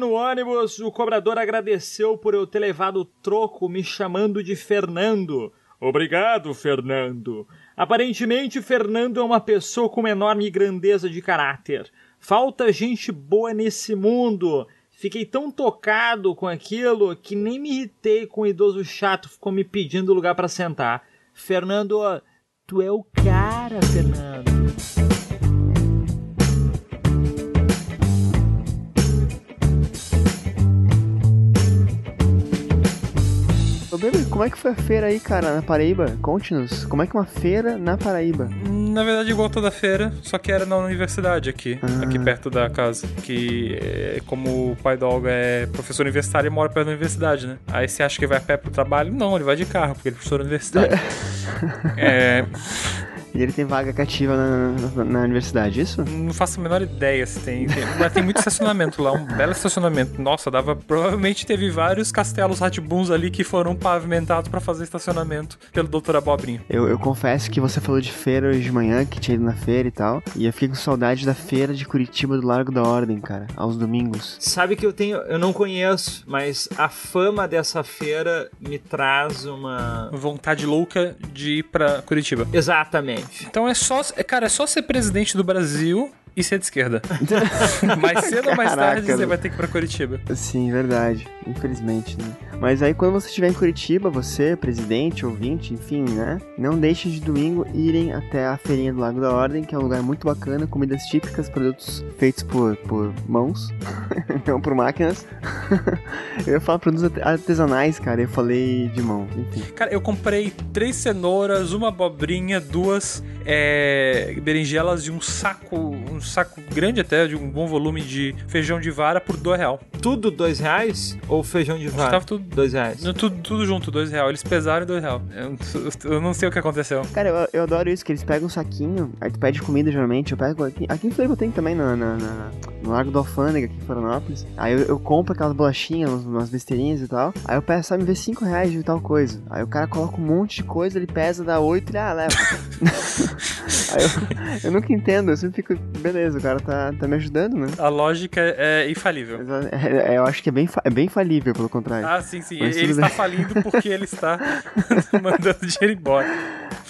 No ônibus, o cobrador agradeceu por eu ter levado o troco me chamando de Fernando. Obrigado, Fernando. Aparentemente, Fernando é uma pessoa com uma enorme grandeza de caráter. Falta gente boa nesse mundo. Fiquei tão tocado com aquilo que nem me irritei com o idoso chato ficou me pedindo lugar para sentar. Fernando, tu é o cara, Fernando. Como é que foi a feira aí, cara, na Paraíba? Conte-nos, como é que é uma feira na Paraíba? Na verdade, igual toda feira, só que era na universidade aqui, Ah. aqui perto da casa. Que, é, como o pai do Olga é professor universitário, ele mora perto da universidade, né? Aí você acha que vai a pé pro trabalho? Não, ele vai de carro, porque ele é professor universitário. é, E ele tem vaga cativa na, na, na universidade, isso? não faço a menor ideia se tem, tem. Mas tem muito estacionamento lá, um belo estacionamento. Nossa, dava. Provavelmente teve vários castelos ratibuns ali que foram pavimentados pra fazer estacionamento pelo Dr. Abobrinho. Eu, eu confesso que você falou de feira hoje de manhã, que tinha ido na feira e tal. E eu fiquei com saudade da feira de Curitiba do Largo da Ordem, cara, aos domingos. Sabe que eu tenho, eu não conheço, mas a fama dessa feira me traz uma Vontade louca de ir pra Curitiba. exatamente. Então é só. é, Cara, é só ser presidente do Brasil e ser de esquerda. mais cedo ou mais tarde você vai ter que ir pra Curitiba. Sim, verdade. Infelizmente, né? Mas aí quando você estiver em Curitiba, você, presidente, ouvinte, enfim, né? Não deixe de domingo irem até a feirinha do Lago da Ordem, que é um lugar muito bacana, comidas típicas, produtos feitos por, por mãos, não por máquinas. eu ia falar produtos arte- artesanais, cara, eu falei de mão, enfim. Cara, eu comprei três cenouras, uma abobrinha, duas é, berinjelas e um saco, um saco grande até, de um bom volume de feijão de vara por dois real. Tudo dois reais ou feijão de vara? Tava tudo, Dois reais. no- tudo, tudo junto, dois real. Eles pesaram dois real. Eu, eu não sei o que aconteceu. Cara, eu, eu adoro isso, que eles pegam um saquinho, aí tu pede comida geralmente, eu pego aqui, aqui em Floripa tem também, na, na- na- no Largo do Alfândega, aqui em Florianópolis, aí eu, eu compro aquelas bolachinhas, umas, umas besteirinhas e tal, aí eu peço, sabe, me vê 5 reais de tal coisa, aí o cara coloca um monte de coisa, ele pesa, dá 8, ele, ah, leva. eu, eu nunca entendo, eu sempre fico, beleza, o cara tá, tá me ajudando, né? A lógica é infalível. Mas, é, é, eu acho que é bem, é bem falível, pelo contrário. Ah, sim, sim. Mas Ele está bem. falindo porque ele está mandando dinheiro embora.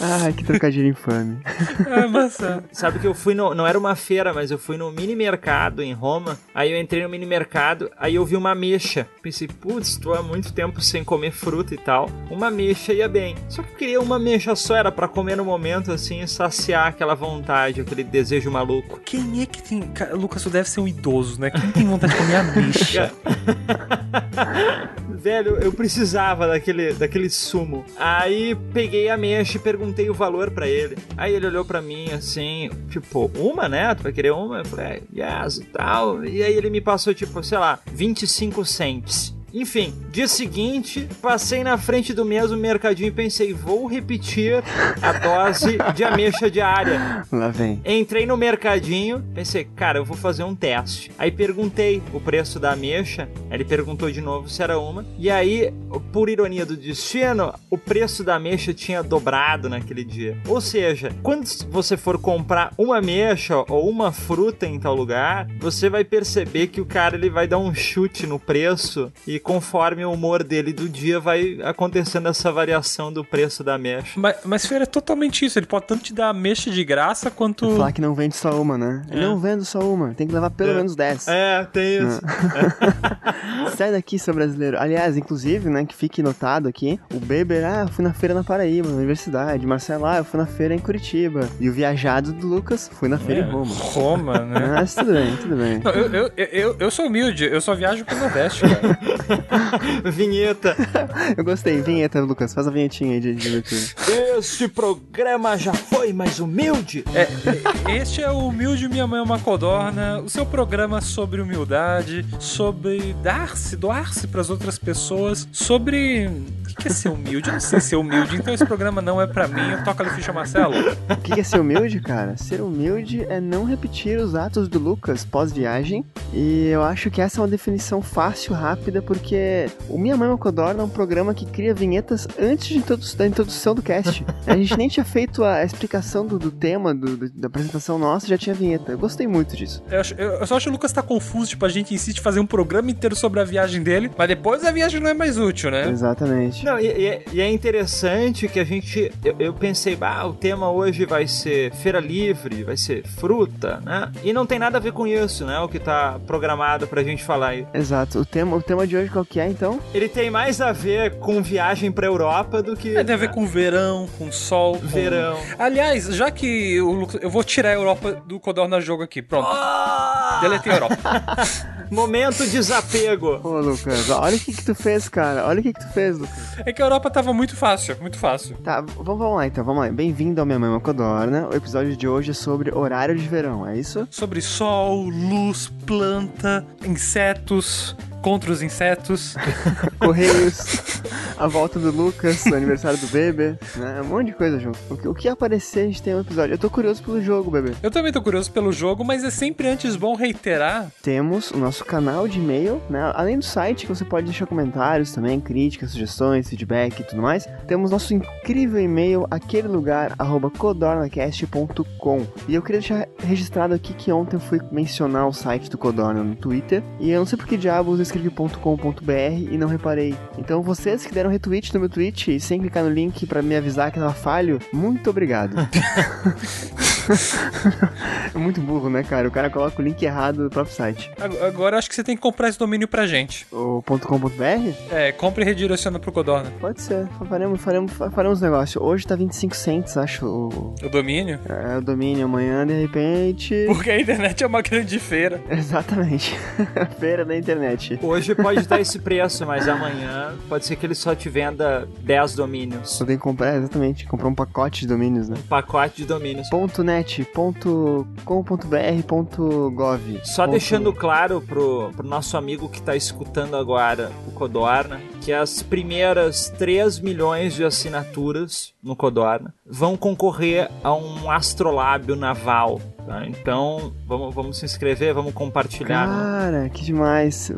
Ai, que trocadilho infame. Ah, maçã. Sabe que eu fui no. Não era uma feira, mas eu fui no mini mercado em Roma. Aí eu entrei no mini mercado, aí eu vi uma ameixa. Pensei, putz, tô há muito tempo sem comer fruta e tal. Uma ameixa ia bem. Só que eu queria uma ameixa só, era pra comer no momento assim e saciar aquela vontade, aquele desejo maluco. Quem é que tem. Lucas, tu deve ser um idoso, né? Quem tem vontade de comer ameixa? Velho, eu precisava daquele, daquele sumo. Aí peguei a ameixa e perguntei o valor pra ele. Aí ele olhou pra mim assim, tipo, uma, né? Tu vai querer uma? Eu falei, é, yes e tal. E aí ele me passou, tipo, sei lá, 25 cents. Enfim, dia seguinte, passei na frente do mesmo mercadinho e pensei, vou repetir a dose de ameixa diária. Lá vem. Entrei no mercadinho, pensei, cara, eu vou fazer um teste. Aí perguntei o preço da ameixa, ele perguntou de novo se era uma. E aí, por ironia do destino, o preço da ameixa tinha dobrado naquele dia. Ou seja, quando você for comprar uma ameixa ou uma fruta em tal lugar, você vai perceber que o cara ele vai dar um chute no preço e conforme o humor dele do dia vai acontecendo essa variação do preço da ameixa. mas, mas feira é totalmente isso. Ele pode tanto te dar ameixa de graça quanto. Falar que não vende só uma, né? É. Não vendo só uma, tem que levar pelo É. menos 10. É, tem isso. Sai daqui, seu brasileiro. Aliás, inclusive, né, que fique notado aqui, o Beber, ah, eu fui na feira na Paraíba, na universidade. Marcelo, ah, eu fui na feira em Curitiba. E o viajado do Lucas, fui na feira É, em Roma. Roma, né? Mas tudo bem, tudo bem. Não, eu, eu, eu, eu sou humilde, eu só viajo pro Nordeste, cara. Vinheta. Eu gostei. Vinheta, Lucas. Faz a vinhetinha aí de, de abertura. Este programa já foi mais humilde. É, este é o Humilde Minha Mãe é uma Codorna, o seu programa sobre humildade, sobre dar-se, doar-se para as outras pessoas, sobre. O que é ser humilde? Eu não sei ser humilde, então esse programa não é pra mim. Eu toco ali ficha Marcelo. O que é ser humilde, cara? Ser humilde é não repetir os atos do Lucas pós-viagem. E eu acho que essa é uma definição fácil, rápida, porque o Minha Mãe é uma Codorna é um programa que cria vinhetas antes de introdu da introdução do cast. A gente nem tinha feito a explicação do, do tema, do, do, da apresentação nossa, já tinha vinheta. Eu gostei muito disso. Eu, acho- eu- eu só acho que o Lucas tá confuso, tipo, a gente insiste em fazer um programa inteiro sobre a viagem dele, mas depois a viagem não é mais útil, né? Exatamente. Não, e, e é interessante que a gente. Eu, eu pensei, ah, o tema hoje vai ser feira livre, vai ser fruta, né? E não tem nada a ver com isso, né? O que tá programado pra gente falar aí. Exato. O tema, o tema de hoje qual que é, então? Ele tem mais a ver com viagem pra Europa do que. É, tem a ver com verão, com sol, com... Verão. Aliás, já que o Lucas... Eu vou tirar a Europa do Codorna Jogo aqui, pronto. Deletei a Europa. Momento desapego. Ô, Lucas, olha o que que tu fez, cara. Olha o que que tu fez, Lucas. É que a Europa tava muito fácil, muito fácil. Tá, vamos lá então, vamos lá. Bem-vindo ao Minha Mãe uma Codorna. O episódio de hoje é sobre horário de verão, é isso? Sobre sol, luz, planta, insetos, contra os insetos. Correios, a volta do Lucas, o aniversário do Bebê, né? Um monte de coisa junto. O que, o que aparecer, a gente tem um episódio. Eu tô curioso pelo jogo, Bebê. Eu também tô curioso pelo jogo, mas é sempre antes bom reiterar Temos o nosso canal de e-mail, né? Além do site, que você pode deixar comentários também, críticas, sugestões, feedback e tudo mais. Temos nosso incrível e-mail, aquele lugar, arroba codornacast.com. E eu queria deixar registrado aqui que ontem eu fui mencionar o site do Codorna no Twitter. E eu não sei por que diabos eu escrevi .com.br e não reparei. Então vocês que deram retweet no meu tweet sem clicar no link pra me avisar que tava falho, muito obrigado. é muito burro, né, cara? O cara coloca o link errado do próprio site. Ag- Agora acho que você tem que comprar esse domínio pra gente. O .com.br? É, compre e redireciona pro Codorna. Pode ser. Faremos, faremos, faremos negócio. Hoje tá 25 cents, acho, o, O domínio? é, o domínio. Amanhã, de repente... Porque a internet é uma grande feira. Exatamente. Feira da internet. Hoje pode dar esse preço, mas amanhã pode ser que ele só te venda 10 domínios. Só tem que comprar, exatamente. Comprar um pacote de domínios, né? Um pacote de domínios. Ponto .net, ponto .com.br, ponto .gov. Só ponto- deixando claro pro, pro nosso amigo que tá escutando agora o Codorna, que as primeiras 3 milhões de assinaturas no Codorna vão concorrer a um astrolábio naval. tá? Então, vamos, vamos se inscrever, vamos compartilhar. no- Cara, que demais.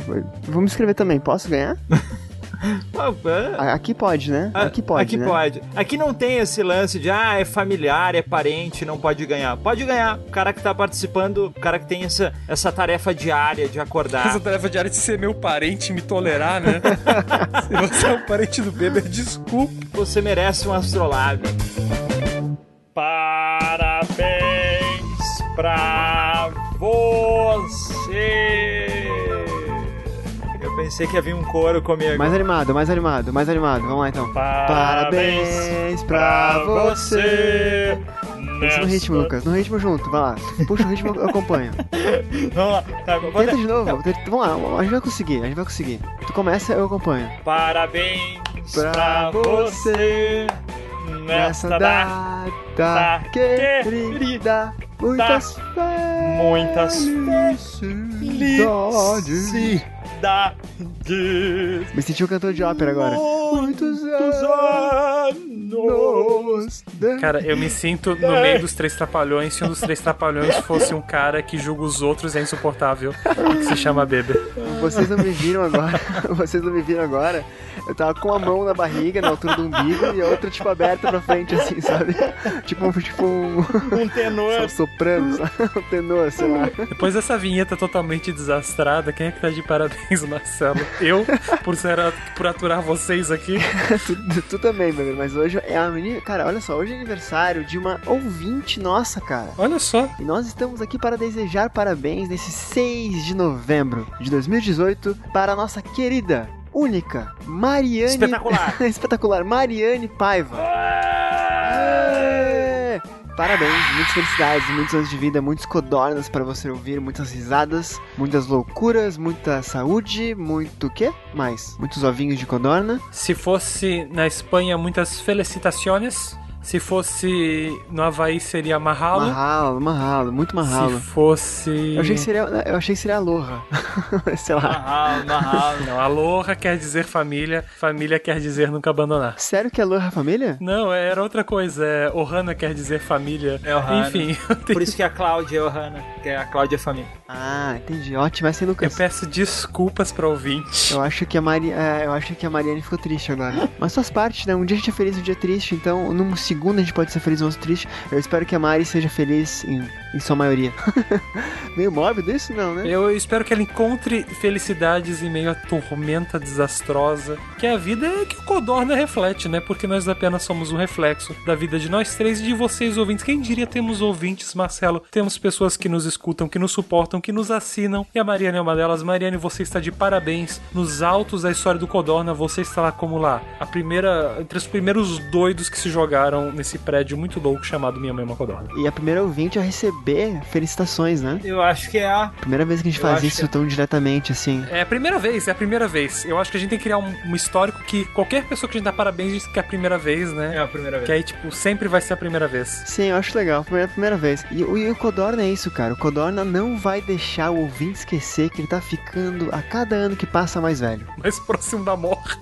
Vamos escrever também. Posso ganhar? Aqui pode, né? Ah, Aqui pode, Aqui né? pode. Aqui não tem esse lance de, ah, é familiar, é parente, não pode ganhar. Pode ganhar. O cara que tá participando, o cara que tem essa, essa tarefa diária de acordar. Essa tarefa diária de ser meu parente e me tolerar, né? Se você é um parente do bebê, desculpa. Você merece um astrolábio. Parabéns pra você. Pensei que havia um coro comigo. Mais animado, mais animado, mais animado. Vamos lá então. Parabéns pra você. Pensa no ritmo, Lucas. No ritmo junto, vai lá. Puxa o ritmo, eu acompanho. Vamos lá. Tá, Tenta de novo. tenta- Vamos lá, a gente vai conseguir, a gente vai conseguir. Tu começa, eu acompanho. Parabéns Pra pra, você Nessa data. data querida, muitas muitas felicidades. Me senti um cantor de ópera agora. Muitos anos. Cara, eu me sinto no meio dos três trapalhões se um dos três trapalhões fosse um cara que julga os outros é insuportável que se chama bebê. Vocês não me viram agora. Vocês não me viram agora. Eu tava com a mão na barriga, na altura do umbigo, e a outra, tipo, aberta pra frente, assim, sabe? Tipo, um- tipo um. Um tenor. um soprano, sabe? Um tenor, sei lá. Depois dessa vinheta totalmente desastrada, quem é que tá de parabéns, Marcelo? Eu, por, ser, por aturar vocês aqui. tu, tu também, meu amigo, mas hoje é a menina. Cara, olha só, hoje é aniversário de uma ouvinte nossa, cara. Olha só. E nós estamos aqui para desejar parabéns nesse 6 de novembro de 2018 para a nossa querida, única, Mariane. Espetacular. Espetacular, Mariane Paiva. É! parabéns, muitas felicidades, muitos anos de vida, muitos codornas para você ouvir, muitas risadas, muitas loucuras, muita saúde, muito o quê? Mais? Muitos ovinhos de codorna. Se fosse na Espanha, muitas felicitações. Se fosse no Havaí, seria Mahalo. Mahalo, mahalo, muito mahalo. Se fosse. Eu achei que seria, eu achei que seria aloha. Sei lá. Mahalo, mahalo. Não, aloha quer dizer família, família quer dizer nunca abandonar. Sério que é aloha família? Não, era outra coisa. É, Ohana quer dizer família. É Ohana. Enfim, Por isso que a Cláudia é Ohana, que é a Cláudia é família. Ah, entendi. Ótimo, essa eu Lucas. peço desculpas para ouvinte. Eu acho que a Mari, é, eu acho que a Mariane ficou triste agora. Mas faz parte, né? Um dia a gente é feliz, um dia é triste. Então, num segundo a gente pode ser feliz, outro triste. Eu espero que a Mari seja feliz em, em sua maioria. Meio mórbido isso, não, né? Eu espero que ela encontre felicidades em meio à tormenta desastrosa que a vida é que o Codorna reflete, né? Porque nós apenas somos um reflexo da vida de nós três e de vocês ouvintes. Quem diria temos ouvintes, Marcelo? Temos pessoas que nos escutam, que nos suportam, que nos assinam. E a Mariane é uma delas. Mariane, você está de parabéns. Nos altos da história do Codorna, você está lá como lá. A primeira, entre os primeiros doidos que se jogaram nesse prédio muito louco chamado Minha Mãe é uma Codorna. E a primeira ouvinte a receber felicitações, né? Eu acho que é a. Primeira vez que a gente Eu faz isso que- tão diretamente, assim. É a primeira vez, é a primeira vez. Eu acho que a gente tem que criar um, um histórico que qualquer pessoa que a gente dá parabéns diz que é a primeira vez, né? É a primeira vez. Que aí, tipo, sempre vai ser a primeira vez. Sim, eu acho legal. Primeira, primeira vez. E, o- e o Codorna é isso, cara. O Codorna não vai deixar o ouvinte esquecer que ele tá ficando a cada ano que passa mais velho. Mais próximo da morte.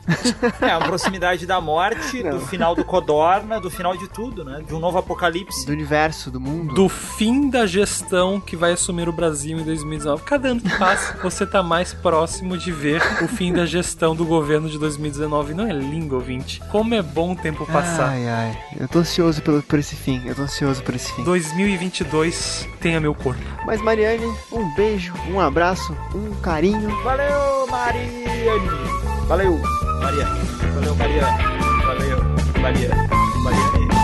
É, a proximidade da morte, Não. do final do Codorna, do final de tudo, né? De um novo apocalipse. Do universo, do mundo. Do fim da gestão que vai assumir o Brasil em 2019. Cada ano que passa, você tá mais próximo de ver o fim da gestão do governo de 2019. Não é lindo, ouvinte? Como é bom o tempo passar. Ai, ai. Eu tô ansioso pelo, por esse fim. Eu tô ansioso por esse fim. 2022 tenha meu corpo. Mas, Mariane, um beijo, um abraço, um carinho. Valeu, Mariane! Valeu, Mariane. Valeu, Mariane. Valeu, Mariane.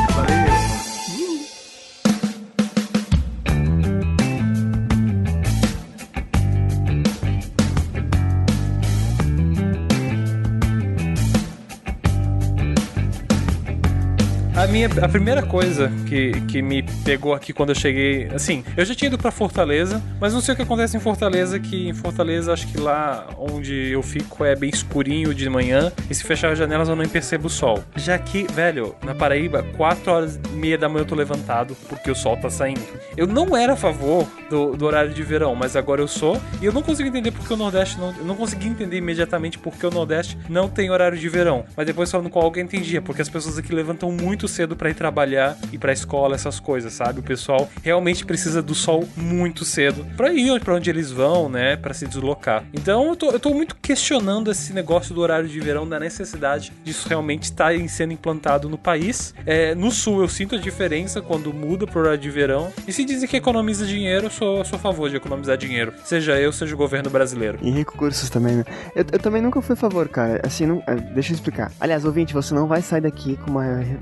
A minha a primeira coisa que, que me pegou aqui quando eu cheguei, assim, eu já tinha ido pra Fortaleza, mas não sei o que acontece em Fortaleza, que em Fortaleza acho que lá onde eu fico é bem escurinho de manhã e se fechar as janelas eu não percebo o sol. Já que, velho, na Paraíba, 4 horas e meia da manhã eu tô levantado porque o sol tá saindo. Eu não era a favor do, do horário de verão, mas agora eu sou e eu não consigo entender porque o Nordeste não, eu não consegui entender imediatamente porque o Nordeste não tem horário de verão. Mas depois falando com alguém entendia, porque as pessoas aqui levantam muito cedo pra ir trabalhar e pra escola, essas coisas, sabe? O pessoal realmente precisa do sol muito cedo pra ir pra onde eles vão, né? Pra se deslocar. Então eu tô, eu tô muito questionando esse negócio do horário de verão, da necessidade disso realmente estar em- sendo implantado no país. É, no sul eu sinto a diferença quando muda pro horário de verão. E se dizem que economiza dinheiro, eu sou, sou a favor de economizar dinheiro. Seja eu, seja o governo brasileiro. E recursos também, né? Eu, eu também nunca fui a favor, cara. Assim, não, é, deixa eu explicar. Aliás, ouvinte, você não vai sair daqui com uma, re-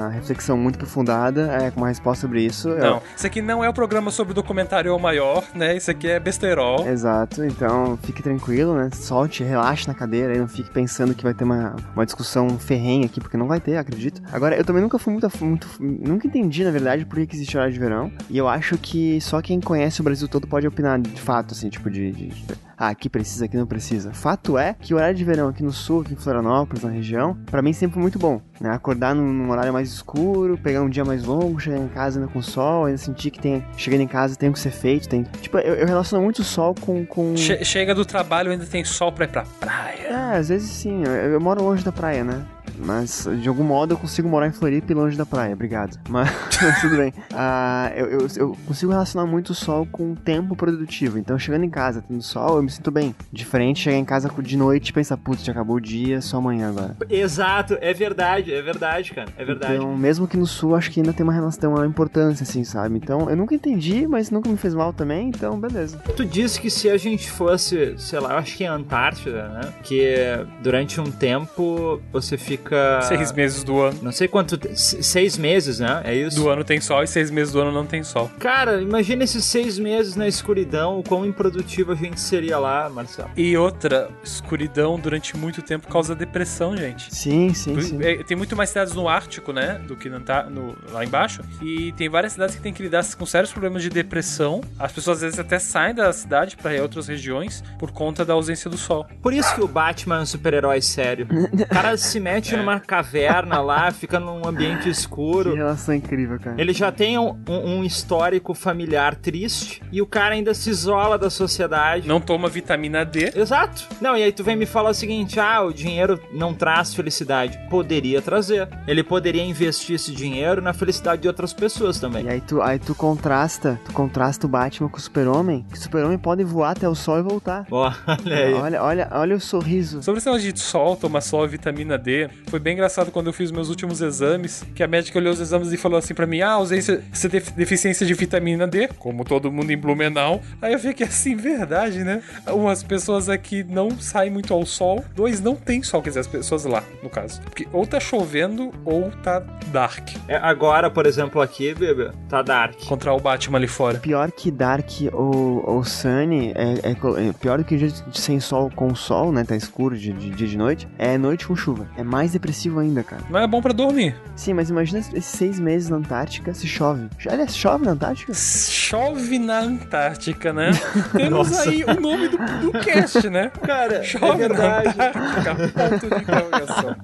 uma reflexão muito aprofundada, é, com uma resposta sobre isso. Eu- Não, isso aqui não é o programa sobre o documentário Maior, né? Isso aqui é besterol. Exato, então fique tranquilo, né? Solte, relaxe na cadeira e não fique pensando que vai ter uma, uma discussão ferrenha aqui, porque não vai ter, acredito. Agora, eu também nunca fui muito, muito. Nunca entendi, na verdade, por que, existe horário de verão. E eu acho que só quem conhece o Brasil todo pode opinar de fato, assim, tipo, de- de- ah, aqui precisa, aqui não precisa. Fato é que o horário de verão aqui no sul, aqui em Florianópolis, na região, pra mim sempre foi muito bom. Né? Acordar num, num horário mais escuro, pegar um dia mais longo, chegar em casa ainda com sol, ainda sentir que tem. Chegando em casa tem o que ser feito. Tem, tipo, eu, eu relaciono muito o sol com. com... Che- chega do trabalho, ainda tem sol pra ir pra praia. É, às vezes sim. Eu, eu moro longe da praia, né? Mas de algum modo eu consigo morar em Floripa e longe da praia, obrigado. Mas, tudo bem. Ah, eu, eu, eu consigo relacionar muito o sol com o tempo produtivo. Então, chegando em casa, tendo sol, eu me sinto bem. Diferente chegar em casa de noite e pensar, putz, já acabou o dia, só amanhã agora. Exato, é verdade, é verdade, cara. É verdade. Então, mesmo que no sul, acho que ainda tem uma relação, uma importância, assim, sabe? Então, eu nunca entendi, mas nunca me fez mal também, então, beleza. Tu disse que se a gente fosse, sei lá, eu acho que é Antártida, né? Que durante um tempo você fica fica. Seis meses do ano. Não sei quanto. Seis meses, né? É isso? Do ano tem sol e seis meses do ano não tem sol. Cara, imagina esses seis meses na escuridão, o quão improdutivo a gente seria lá, Marcelo. E outra, escuridão durante muito tempo causa depressão, gente. Sim, sim, sim. É, Tem muito mais cidades no Ártico, né? Do que no, no- lá embaixo. E tem várias cidades que têm que lidar com sérios problemas de depressão. As pessoas às vezes até saem da cidade para ir a outras regiões por conta da ausência do sol. Por isso que o Batman é um super-herói sério. O cara se mete numa caverna lá, fica num ambiente Que escuro. relação incrível, cara. Ele já tem um, um- um histórico familiar triste e o cara ainda se isola da sociedade. Não toma vitamina D. Exato. Não, e aí tu vem me falar o seguinte: ah, o dinheiro não traz felicidade. Poderia trazer. Ele poderia investir esse dinheiro na felicidade de outras pessoas também. E aí tu, aí tu contrasta, tu contrasta o Batman com o Super-Homem, que o Super-Homem pode voar até o sol e voltar. Olha aí. Olha, olha, olha o sorriso. Sobre esse negócio de sol, tomar sol e vitamina D, foi bem engraçado quando eu fiz meus últimos exames, que a médica olhou os exames e falou assim pra mim, ah, ausência, você tem deficiência de vitamina D, como todo mundo em Blumenau. Aí eu fiquei assim, verdade, né? Umas pessoas aqui não saem muito ao sol, dois, não tem sol, quer dizer, as pessoas lá, no caso. Porque ou tá chovendo ou tá dark. É, agora, por exemplo, aqui, bebê, tá dark. Contra o Batman ali fora. Pior que Dark ou, ou Sunny, é, é é pior do que dia de- sem sol com sol, né? Tá escuro de de dia e de noite. É noite com chuva. É mais depressivo ainda, cara. Não é bom pra dormir. Sim, mas imagina esses seis meses na Antártica se chove. Aliás, chove na Antártica? Chove na Antártica, né? Temos Nossa. aí o nome do, do cast, né? Cara, é Chove na verdade. Antártica, ponto de interrogação.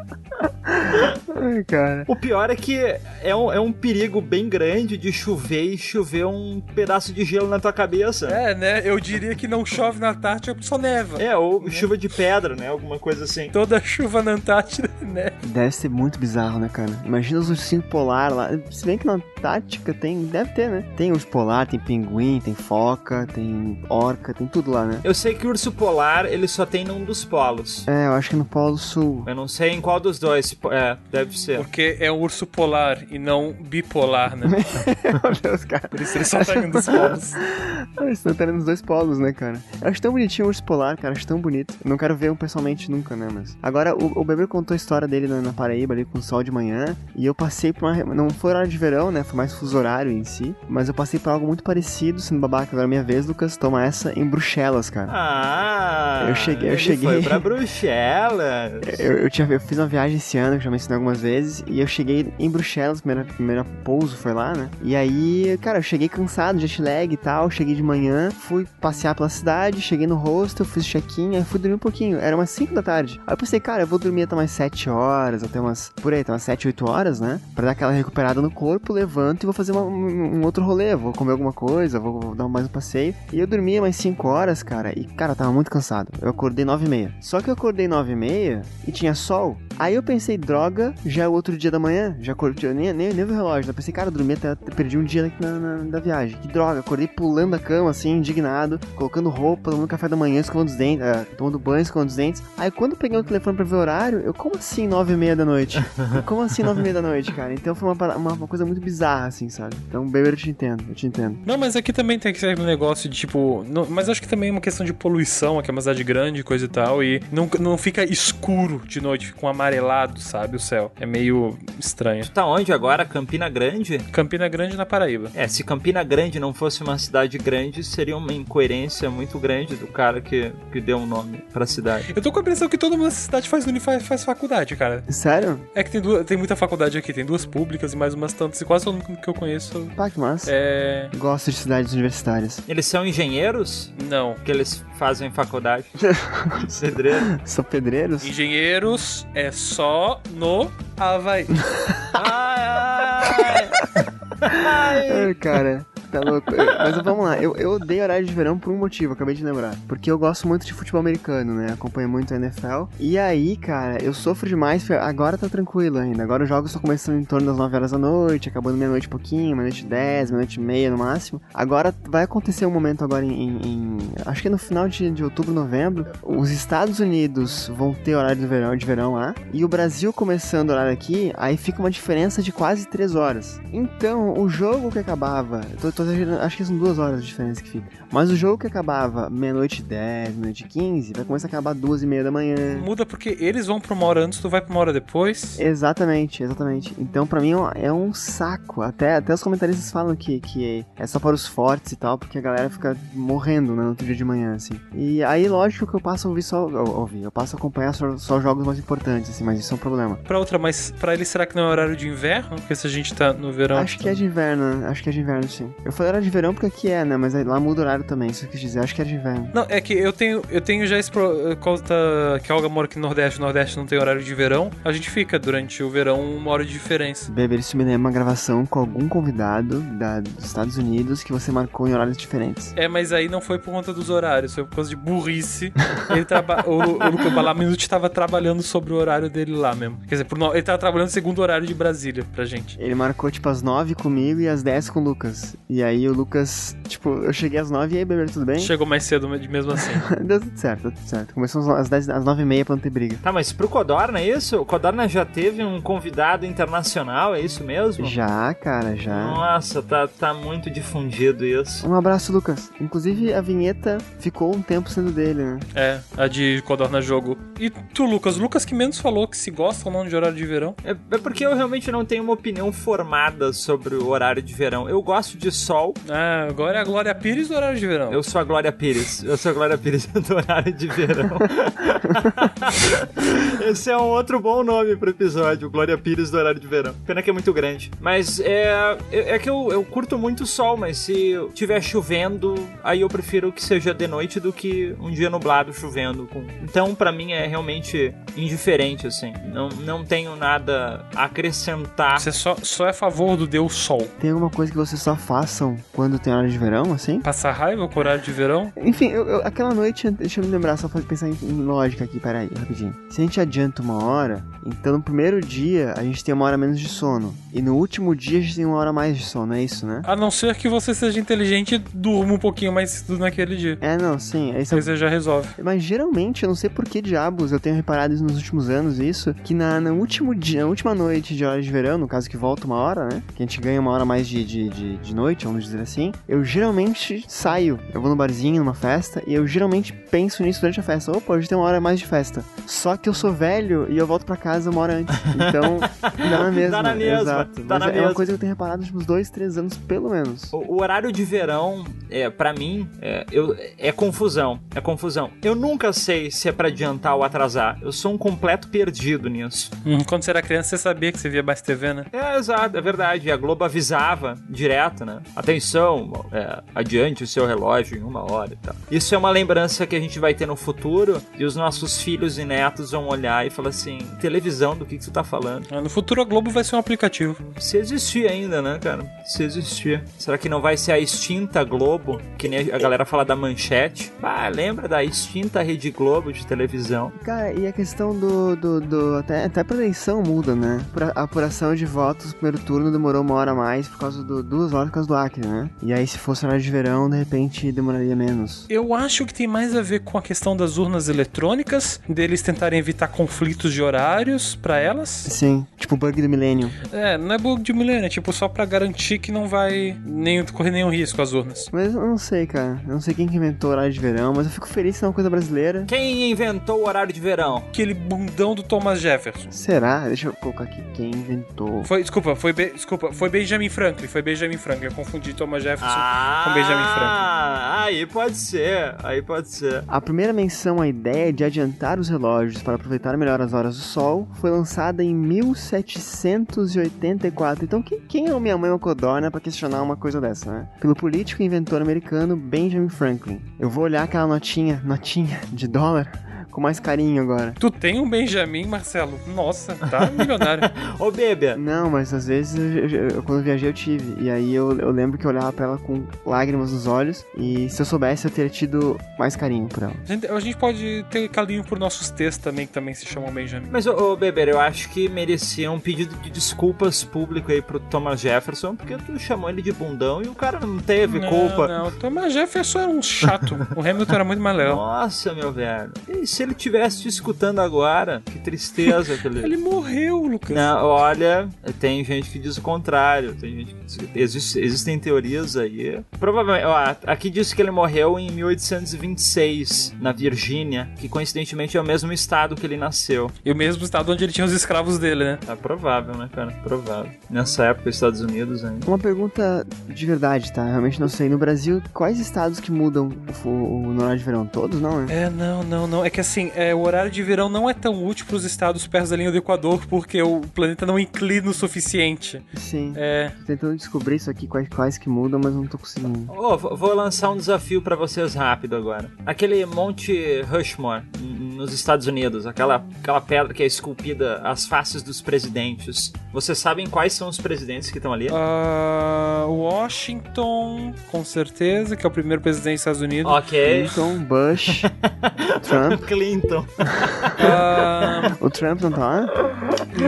Ai, cara. O pior é que é um, é um perigo bem grande de chover e chover um pedaço de gelo na tua cabeça. É, né? Eu diria que não chove na Antártica, só neva. É, ou chuva de pedra, né? Alguma coisa assim. Toda chuva na Antártida é neve. Deve ser muito bizarro, né, cara? Imagina os ursinhos polar lá. Se bem que na Antártica tem. Deve ter, né? Tem urso polar, tem pinguim, tem foca, tem orca, tem tudo lá, né? Eu sei que o urso polar, ele só tem num dos polos. É, eu acho que no Polo Sul. Eu não sei em qual dos dois. É, deve ser. Porque é um urso polar e não bipolar, né? Meu Deus, cara. Por isso ele só tá um dos polos. Eles estão tá nos dois polos, né, cara? Eu acho tão bonitinho o urso polar, cara. Acho tão bonito. Eu não quero ver um pessoalmente nunca, né? Mas. Agora, o, o bebê contou a história dele na, na Paraíba, ali com o sol de manhã. E eu passei por uma. Não foi horário de verão, né? Foi mais fuso horário em si. Mas eu passei por algo muito parecido, sendo babaca. Agora é minha vez, Lucas. Toma essa em Bruxelas, cara. Ah! Eu cheguei- eu ele cheguei- Foi pra Bruxelas. Eu, eu, tinha, eu fiz uma viagem esse ano, que já mencionei algumas vezes, e eu cheguei em Bruxelas, primeira, primeira pouso foi lá, né? E aí, cara, eu cheguei cansado, jet lag e tal, cheguei de manhã, fui passear pela cidade, cheguei no hostel, fiz check-in, aí fui dormir um pouquinho, era umas 5 da tarde. Aí eu pensei, cara, eu vou dormir até umas 7 horas, até umas, por aí, até umas 7, 8 horas, né? Pra dar aquela recuperada no corpo, levanto e vou fazer uma- um, outro rolê, vou comer alguma coisa, vou, vou dar mais um passeio. E eu dormi umas 5 horas, cara, e, cara, eu tava muito cansado. Eu acordei 9 e meia. Só que eu acordei 9 e meia e tinha sol. Aí eu pensei, droga, já é o outro dia da manhã, já acordei, eu nem, nem, nem vi o relógio. Eu pensei, cara, eu dormi até, perdi um dia na, na- da viagem. Que droga, acordei pulando da cama, assim, indignado, colocando roupa, tomando café da manhã, escovando os dentes, ah, tomando banho, escovando os dentes. Aí quando eu peguei o telefone pra ver o horário, eu, como assim 9 e meia da noite? como assim 9 e meia da noite, cara? Então foi uma, uma, uma coisa muito bizarra, assim, sabe? Então, Baby, eu te entendo, eu te entendo. Não, mas aqui também tem que ser um negócio de tipo. não- mas acho que também é uma questão de poluição, aqui é uma cidade grande, coisa e tal. E não, não fica escuro de noite, fica um amarelado, sabe? O céu. É meio estranho. Tu tá onde agora? Campina Grande? Campina Grande na Paraíba. É, se Campina Grande não fosse uma cidade grande, seria uma incoerência muito grande do cara que, que deu um nome pra cidade. Eu tô com a impressão que todo mundo nessa cidade faz, faz, faz faculdade, cara. Sério? É que tem, duas, tem muita faculdade aqui, tem duas públicas e mais umas tantas, e quase todo mundo que eu conheço Pá, que massa. é. Gosto de cidades universitárias. Eles são engenheiros? Não. Que eles fazem faculdade? Pedreiro? São pedreiros? Engenheiros é só no Havaí. Ai, ai. Ai, cara, tá louco. Mas vamos lá, eu, eu odeio horário de verão por um motivo, acabei de lembrar. Porque eu gosto muito de futebol americano, né? Acompanho muito a NFL. E aí, cara, eu sofro demais. Agora tá tranquilo ainda. Agora os jogos estão começando em torno das 9 horas da noite, acabando meia-noite pouquinho, meia-noite e 10, meia-noite e meia no máximo. Agora vai acontecer um momento agora em. em- em- acho que no final de, de outubro, novembro. Os Estados Unidos vão ter horário de verão, de verão lá. E o Brasil começando o horário aqui, aí fica uma diferença de quase 3 horas. Então, o jogo que acabava. Tô, tô exagerando, acho que são duas horas de diferença que fica. Mas o jogo que acabava meia-noite 10, meia-noite 15, vai começar a acabar duas e meia da manhã. Muda porque eles vão pra uma hora antes, tu vai pra uma hora depois. Exatamente, exatamente. Então, pra mim, é um- é um saco. Até, até os comentaristas falam que, que é só para os fortes e tal, porque a galera fica morrendo né, no outro dia de manhã, assim. E aí, lógico que eu passo a ouvir só. ou- Ouvir, eu passo a acompanhar só, só jogos mais importantes, assim, mas isso é um problema. Pra outra, mas pra eles será que não é horário de inverno? Porque se a gente tá no verão. Acho que é de inverno, acho que é de inverno, sim. Eu falei era de verão porque aqui é, né? Mas lá muda o horário também, isso eu quis dizer. Acho que é de inverno. Não, é que eu tenho, eu tenho já esse pro- conta que a Olga mora aqui no Nordeste, o Nordeste não tem horário de verão. A gente fica durante o verão uma hora de diferença. Beber, isso me lembra uma gravação com algum convidado da, dos Estados Unidos que você marcou em horários diferentes. É, mas aí não foi por conta dos horários, foi por causa de burrice. Ele traba... o, o Luca Balaminuti tava trabalhando sobre o horário dele lá mesmo. Quer dizer, por ele tava trabalhando segundo horário de Brasília pra gente. Ele marcou, tipo, às 9 comigo e às 10 com o Lucas. E aí o Lucas, tipo, eu cheguei às 9 e aí, Beber, tudo bem? Chegou mais cedo mesmo assim. Deu tudo certo, deu tudo certo. Começou às 10, às 9 e meia pra não ter briga. Tá, mas pro Codorna é isso? O Codorna já teve um convidado internacional, é isso mesmo? Já, cara, já. Nossa, tá, tá muito difundido isso. Um abraço, Lucas. Inclusive, a vinheta ficou um tempo sendo dele, né? É, a de Codorna Jogo. E tu, Lucas? Lucas que menos falou que se gosta ou não de horário de verão. É, é porque eu realmente não tenho uma opinião formada sobre o horário de verão. Eu gosto de sol, Ah, agora é a Glória Pires do horário de verão. eu sou a Glória Pires. Eu sou a Glória Pires do horário de verão. Esse é um outro bom nome pro episódio, Glória Pires do horário de verão. Pena que é muito grande. Mas é, é é que eu, eu curto muito o sol, mas se tiver chovendo, aí eu prefiro que seja de noite do que um dia nublado chovendo. com- Então, pra mim é realmente indiferente, assim. Não, não tenho nada a acrescentar. Você só, só é a favor do Deus Sol. Tem alguma coisa que vocês só façam quando tem hora de verão, assim? Passar raiva com horário de verão? Enfim, eu- eu- aquela noite, deixa eu me lembrar, só pra pensar em, em lógica aqui, peraí, rapidinho. Se a gente adianta uma hora, então no primeiro dia a gente tem uma hora menos de sono. E no último dia a gente tem uma hora mais de sono, é isso, né? A não ser que você seja inteligente e durma um pouquinho mais cedo naquele dia. É, não, sim. Aí você já resolve. Mas geralmente, eu não sei por que diabos, eu tenho reparado isso nos últimos anos, isso, que na, no último dia, na última noite de hora de verão, no caso que volta uma hora, né? Que a gente ganha uma hora mais de, de, de, de noite, vamos dizer assim, eu geralmente saio. Eu vou no barzinho, numa festa, e eu geralmente penso nisso durante a festa. Opa, hoje tem uma hora mais de festa. Só que eu sou velho e eu volto pra casa uma hora antes. Então, dá na mesma. Dá na mesma, Exato. dá Mas na é mesma. uma coisa que eu tenho reparado nos últimos dois, três anos, pelo menos. O, o horário de verão, é, para mim, é, eu, é confusão. É confusão. Eu nunca sei se é pra adiantar ou atrasar. Eu sou um completo perdido nisso. Hum, Quando você era criança, você sabia que você via mais TV, né? É, exato, é verdade. E a Globo avisava direto, né? Atenção, é, adiante o seu relógio em uma hora e tal. Isso é uma lembrança que a gente vai ter no futuro e os nossos filhos e netos vão olhar e falar assim: televisão, do que, que você tá falando? Ah, No futuro a Globo vai ser um aplicativo. Se existir ainda, né, cara? Se existir. Será que não vai ser a extinta Globo? Que nem a galera fala da manchete. Ah, lembra da extinta Rede Globo de televisão? Cara, e a questão do. do, do- até, até pra eleição muda, né? A apuração de votos no primeiro turno demorou uma hora a mais por causa do. duas horas por causa do Acre, né? E aí, se fosse horário de verão, de repente demoraria menos. Eu acho que tem mais a ver com a questão das urnas eletrônicas, deles tentarem evitar conflitos de horários pra elas. Sim, tipo o bug do milênio. É, não é bug de milênio, é tipo só pra garantir que não vai nem, correr nenhum risco as urnas. Mas eu não sei, cara. Eu não sei quem que inventou horário de verão, mas eu fico feliz que é uma coisa brasileira. Quem inventou o horário de verão? Aquele bundão do Thomas Jefferson. Será? Deixa eu colocar aqui. Quem inventou? Foi, desculpa, foi, Be- desculpa, foi Benjamin Franklin, foi Benjamin Franklin, eu confundi Thomas Jefferson Ah, com Benjamin Franklin. aí pode ser, aí pode ser. A primeira menção à ideia de adiantar os relógios para aproveitar melhor as horas do sol foi lançada em 1784. Então, quem, quem é o minha mãe ou codorna para questionar uma coisa dessa, né? Pelo político e inventor americano Benjamin Franklin. Eu vou olhar aquela notinha, notinha de dólar com mais carinho agora. Tu tem um Benjamin, Marcelo? Nossa, tá milionário. Ô, Bebê, Não, mas às vezes, eu- eu- eu- quando eu viajei, eu tive. E aí eu, eu lembro que eu olhava pra ela com lágrimas nos olhos. E se eu soubesse, eu teria tido mais carinho por ela. A gente, a gente pode ter carinho por nossos textos também, que também se chamam Benjamin. Mas, ô, ô Beber, eu acho que merecia um pedido de desculpas público aí pro Thomas Jefferson, porque tu chamou ele de bundão e o cara não teve não, culpa. Não, Thomas Jefferson era um chato. o Hamilton era muito mais legal. Nossa, meu velho. E se ele estivesse te escutando agora. Que tristeza. Aquele... Ele morreu, Lucas. Não, olha, tem gente que diz o contrário. Tem gente que diz... Existe, existem teorias aí. Provavelmente, ó, aqui diz que ele morreu em 1826, na Virgínia, que coincidentemente é o mesmo estado que ele nasceu. E o mesmo estado onde ele tinha os escravos dele, né? É provável, né, cara? Provável. Nessa época, Estados Unidos ainda. Uma pergunta de verdade, tá? Realmente não sei. No Brasil, quais estados que mudam o, o, de verão? Todos, não, né? É, não, não, não. É que assim, é, o horário de verão não é tão útil pros estados perto da linha do Equador, porque o planeta não inclina o suficiente. Sim. É. Tô tentando descobrir isso aqui, quais, quais que mudam, mas não tô conseguindo. Oh, vou lançar um desafio para vocês rápido agora. Aquele Monte Rushmore, nos Estados Unidos, aquela, aquela pedra que é esculpida as faces dos presidentes. Vocês sabem quais são os presidentes que estão ali? Uh, Washington, com certeza, que é o primeiro presidente dos Estados Unidos. Ok. Clinton, Bush, Trump. Clinton. Uh, o Trump não tá?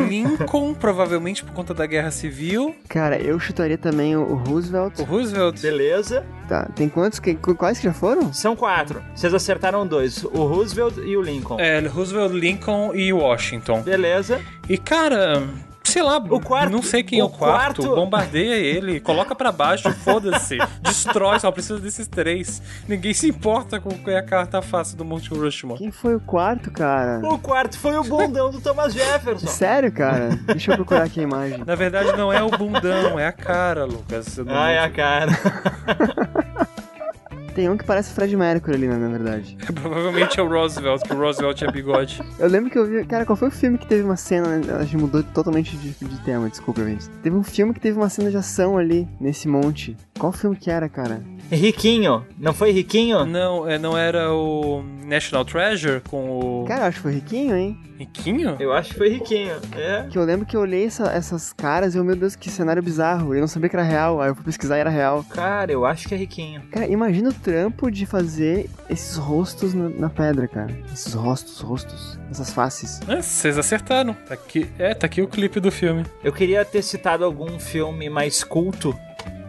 Lincoln, provavelmente por conta da guerra civil. Cara, eu chutaria também o Roosevelt. O Roosevelt. Beleza. Tá, tem quantos? Que, quais que já foram? São quatro. Vocês acertaram dois: o Roosevelt e o Lincoln. É, Roosevelt, Lincoln e Washington. Beleza. E cara, sei lá, o quarto, não sei quem é o quarto, quarto, bombardeia ele, coloca para baixo, foda-se, destrói, só precisa desses três. Ninguém se importa com qual é a carta fácil do Monte Rushmore. Quem foi o quarto, cara? O quarto foi o bundão do Thomas Jefferson. Sério, cara? Deixa eu procurar aqui a imagem. Na verdade não é o bundão, é a cara, Lucas. Ah, é a cara. Tem um que parece Fred Mercury ali, né, na verdade. É, provavelmente é o Roosevelt, porque o Roosevelt tinha bigode. Eu lembro que eu vi. Cara, qual foi o filme que teve uma cena. A gente mudou totalmente de, de tema, desculpa, gente. Teve um filme que teve uma cena de ação ali, nesse monte. Qual filme que era, cara? Riquinho. Não foi Riquinho? Não, é, não era o National Treasure com o. Cara, eu acho que foi Riquinho, hein? Riquinho? Eu acho que foi Riquinho, é. Que eu lembro que eu olhei essa, essas caras e eu, meu Deus, que cenário bizarro. Eu não sabia que era real. Aí eu fui pesquisar e era real. Cara, eu acho que é Riquinho. Cara, imagina o trampo de fazer esses rostos na, na pedra, cara. Esses rostos, rostos. Essas faces. É, vocês acertaram. Tá aqui, é, tá aqui o clipe do filme. Eu queria ter citado algum filme mais culto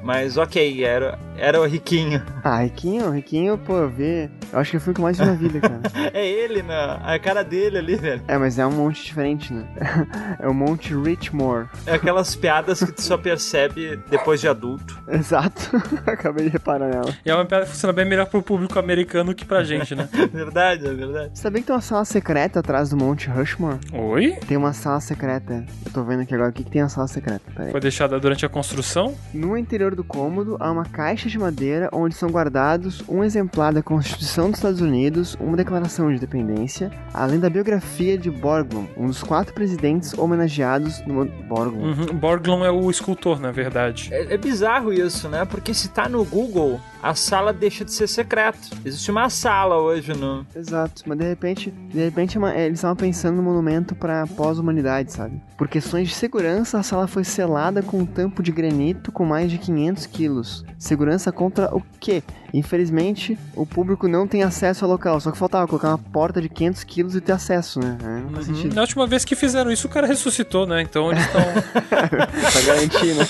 mas ok, era, era o Riquinho. Ah, Riquinho, Riquinho, pô, eu vi. Eu acho que foi o que mais vi na vida, cara. é ele, né? A cara dele ali, velho. É, mas é um monte diferente, né? é o Monte Richmore. É aquelas piadas que tu só percebe depois de adulto. Exato. Acabei de reparar nela. E é uma piada que funciona bem melhor pro público americano que pra gente, né? verdade, é verdade. Você sabia que tem uma sala secreta atrás do Monte Rushmore? Oi? Tem uma sala secreta. Eu tô vendo aqui agora o que, que tem a sala secreta. Foi deixada durante a construção? No interior do cômodo há uma caixa de madeira onde são guardados um exemplar da Constituição dos Estados Unidos, uma declaração de independência, além da biografia de Borglum, um dos quatro presidentes homenageados no Borglum. Uhum. Borglum é o escultor, na verdade. É, é bizarro isso, né? Porque se tá no Google, a sala deixa de ser secreta. Existe uma sala hoje no. Exato, mas de repente, de repente é eles estavam pensando no monumento para pós-humanidade, sabe? Por questões de segurança, a sala foi selada com um tampo de granito com mais de 500 quilos. Segurança contra o quê? Infelizmente, o público não tem acesso ao local, só que faltava colocar uma porta de 500 quilos e ter acesso, né? É, não faz uhum. sentido. Na última vez que fizeram isso, o cara ressuscitou, né? Então eles estão. pra garantir, né?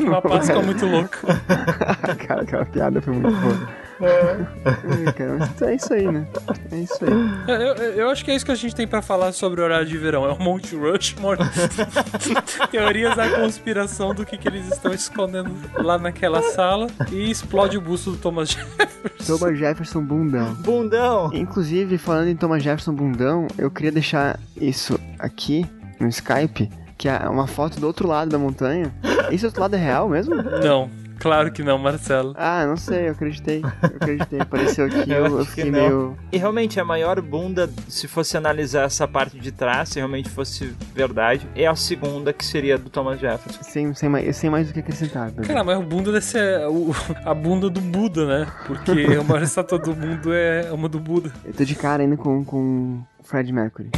uma Páscoa muito louca. cara, aquela piada foi muito boa. É. cara, mas é isso aí, né? É isso aí. Eu, eu, eu, acho que é isso que a gente tem pra falar sobre o horário de verão. É o Monte Rushmore. Teorias da conspiração do que, que eles estão escondendo lá naquela sala. E explode o busto do Thomas Jefferson. Thomas Jefferson bundão. Bundão! Inclusive, falando em Thomas Jefferson bundão, eu queria deixar isso aqui no Skype, que é uma foto do outro lado da montanha. Esse outro lado é real mesmo? Não. Claro que não, Marcelo. Ah, não sei, eu acreditei. Eu acreditei. Apareceu aqui, eu, eu fiquei meio. E realmente, a maior bunda, se fosse analisar essa parte de trás, se realmente fosse verdade, é a segunda, que seria do Thomas Jefferson. Sem, sem, mais, sem mais do que acrescentar. Bebê. Cara, mas a bunda deve ser o, a bunda do Buda, né? Porque a maior estátua do mundo é uma do Buda. Eu tô de cara ainda com, com Fred Mercury.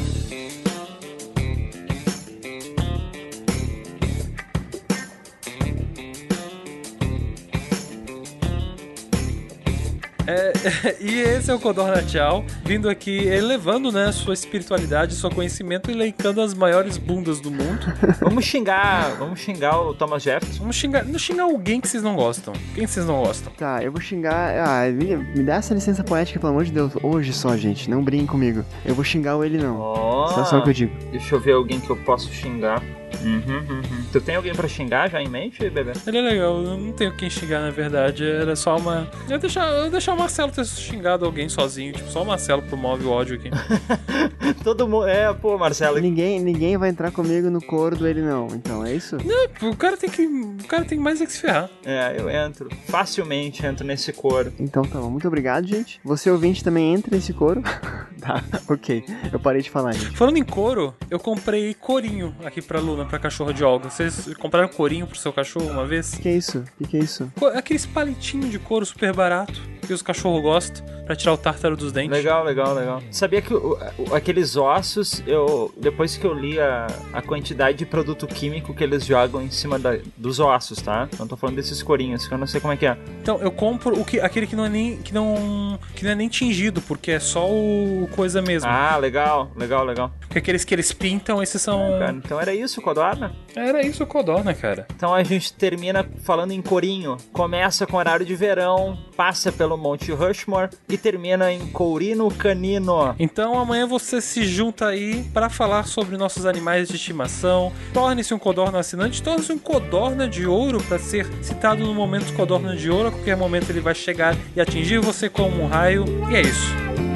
Hey. e esse é o Codorna Tchau, vindo aqui elevando né, sua espiritualidade, seu conhecimento e elencando as maiores bundas do mundo. Vamos xingar, vamos xingar o Thomas Jefferson. Vamos xingar, não xingar alguém que vocês não gostam. Quem vocês não gostam? Tá, eu vou xingar. Ah, me, me dá essa licença poética, pelo amor de Deus. Hoje só, gente. Não brinquem comigo. Eu vou xingar o ele não. Ó, Só, só o que eu digo. deixa eu ver alguém que eu posso xingar. Uhum, uhum. Tu tem alguém pra xingar já em mente, bebê? Ele é legal, eu não tenho quem xingar na verdade, era só uma. Eu ia deixar, eu ia deixar o Marcelo ter xingado alguém sozinho, tipo, só o Marcelo promove o ódio aqui. Todo mundo. É, pô, Marcelo. Ninguém, ninguém vai entrar comigo no coro do ele não. Então, é isso? o cara tem que. O cara tem mais é que se ferrar. É, eu entro. Facilmente entro nesse coro. Então tá bom. Muito obrigado, gente. Você ouvinte também entra nesse coro. tá, ok. Eu parei de falar, gente. Falando em couro, eu comprei corinho aqui pra Luna, pra cachorro de Olga. Vocês compraram corinho pro seu cachorro uma vez? O que é isso? O que, que é isso? Co- Aqueles palitinhos de couro super barato que os cachorros gostam pra tirar o tártaro dos dentes. Legal, legal, legal. Sabia que o- o- aqueles ossos, eu depois que eu li a, a quantidade de produto químico que eles jogam em cima da- dos ossos, tá? Não tô falando desses corinhos, que eu não sei como é que é. Então, eu compro o que, aquele que não é nem que não que não é nem tingido, porque é só o coisa mesmo. Ah, legal, legal, legal. Porque aqueles que eles pintam, esses são então era isso, Codorna? Era isso o Codorna, cara. Então a gente termina falando em corinho. Começa com horário de verão, passa pelo Monte Rushmore e termina em Courino Canino. Então amanhã você se junta aí pra falar sobre nossos animais de estimação. Torne-se um Codorna assinante, torne-se um Codorna de ouro pra ser citado no momento Codorna de ouro. A qualquer momento ele vai chegar e atingir você como um raio. E é isso.